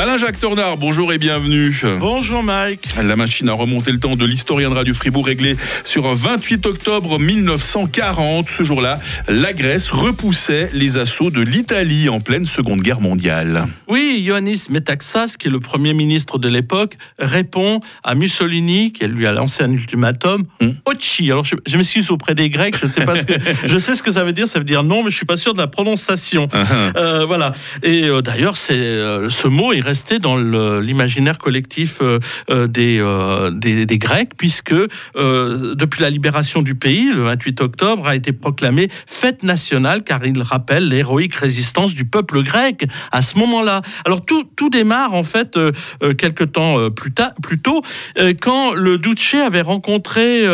Alain-Jacques Tornard, bonjour et bienvenue. Bonjour Mike. La machine a remonté le temps de l'historien de Radio Fribourg réglé sur un 28 octobre 1940. Ce jour-là, la Grèce repoussait les assauts de l'Italie en pleine Seconde Guerre mondiale. Oui, Ioannis Metaxas, qui est le premier ministre de l'époque, répond à Mussolini, qui lui a lancé un ultimatum, Hmm. Ochi. Alors je, je m'excuse auprès des Grecs, je sais pas ce que je sais ce que ça veut dire, ça veut dire non, mais je suis pas sûr de la prononciation. Uh-huh. Euh, voilà. Et euh, d'ailleurs, c'est euh, ce mot est resté dans l'imaginaire collectif euh, euh, des, euh, des, des Grecs, puisque depuis la libération du pays, le 28 octobre, a été proclamé fête nationale, car il rappelle l'héroïque résistance du peuple grec à ce moment-là. Alors tout, tout démarre en fait euh, temps plus, tard, plus tôt, quand le Duce avait rencontré,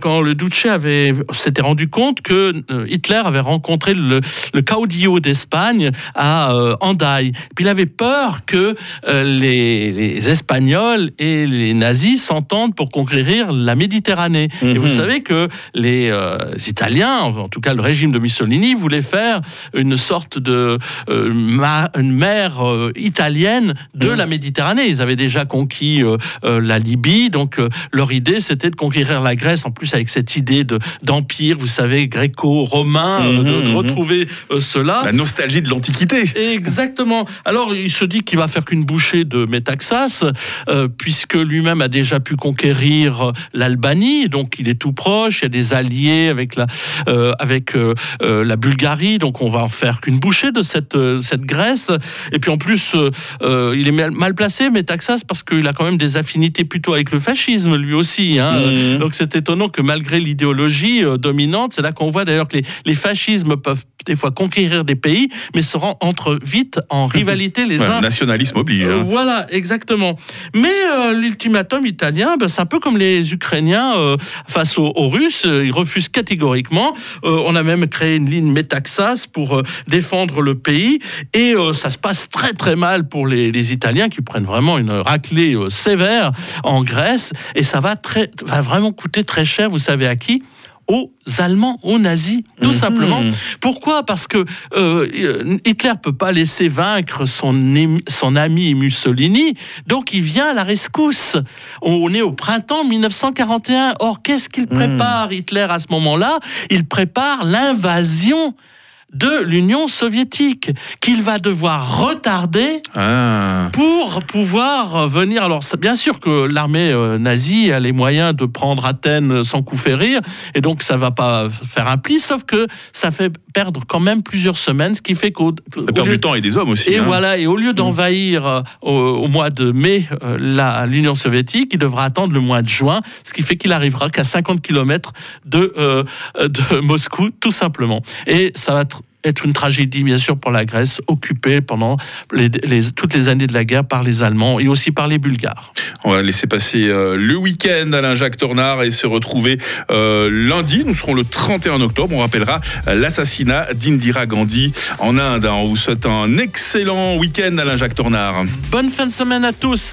quand le Duce avait s'était rendu compte que Hitler avait rencontré le, le caudillo d'Espagne à Hendaye. Puis il avait peur que euh, les, les Espagnols et les nazis s'entendent pour conquérir la Méditerranée. Et vous Mhm. savez que les euh, Italiens, en tout cas le régime de Mussolini, voulait faire une sorte de euh, ma- une mer euh, italienne de Mhm. la Méditerranée. Ils avaient déjà conquis la Libye, donc leur idée c'était de conquérir la Grèce, en plus avec cette idée de d'empire, vous savez, gréco-romain, euh, de, de Mhm, retrouver cela. La nostalgie de l'Antiquité. Exactement. Alors, il se dit qu'il va faire qu'une bouchée de Métaxas, euh, puisque lui-même a déjà pu conquérir euh, l'Albanie, donc il est tout proche. Il y a des alliés avec la, euh, avec euh, la Bulgarie, donc on va en faire qu'une bouchée de cette cette Grèce. Et puis en plus, il est mal, placé, Métaxas, parce qu'il a quand même des affinités plutôt avec le fascisme, lui aussi. hein. Mhm. Donc c'est étonnant que malgré l'idéologie dominante, c'est là qu'on voit d'ailleurs que les, les fascismes peuvent des fois conquérir des pays, mais se rentrent vite en rivalité les Ouais, uns. Nationalisme oblige. Euh, hein. voilà, exactement. Mais euh, l'ultimatum italien, ben, c'est un peu comme les Ukrainiens euh, face aux, Russes. Ils refusent catégoriquement. On a même créé une ligne Métaxas pour défendre le pays. Et ça se passe très très mal pour les, les Italiens qui prennent vraiment une raclée sévère en Grèce. Et ça va, très, va vraiment coûter très cher, vous savez à qui? Aux Allemands, aux nazis, tout Mhm. simplement. Pourquoi? Parce que euh, Hitler peut pas laisser vaincre son, ami Mussolini, donc il vient à la rescousse. On est au printemps 1941. Or, qu'est-ce qu'il prépare Hitler à ce moment-là? Il prépare l'invasion de l'Union soviétique qu'il va devoir retarder Ah. pour pouvoir venir. Alors, bien sûr que l'armée euh, nazie a les moyens de prendre Athènes sans coup férir, et donc ça va pas faire un pli, sauf que ça fait perdre quand même plusieurs semaines, ce qui fait qu'au perd du temps et des hommes aussi. et hein. voilà, et au lieu d'envahir euh, au, au mois de mai euh, l'Union soviétique, il devra attendre le mois de juin, ce qui fait qu'il arrivera qu'à 50 km de, euh, de Moscou, tout simplement. Et ça va être une tragédie, bien sûr, pour la Grèce, occupée pendant les- les- toutes les années de la guerre par les Allemands et aussi par les Bulgares. On va laisser passer euh, le week-end Alain Jacques Tornard et se retrouver euh, lundi. Nous serons le 31 octobre. On rappellera euh, l'assassinat d'Indira Gandhi en Inde. On vous souhaite un excellent week-end Alain Jacques Tornard. Bonne fin de semaine à tous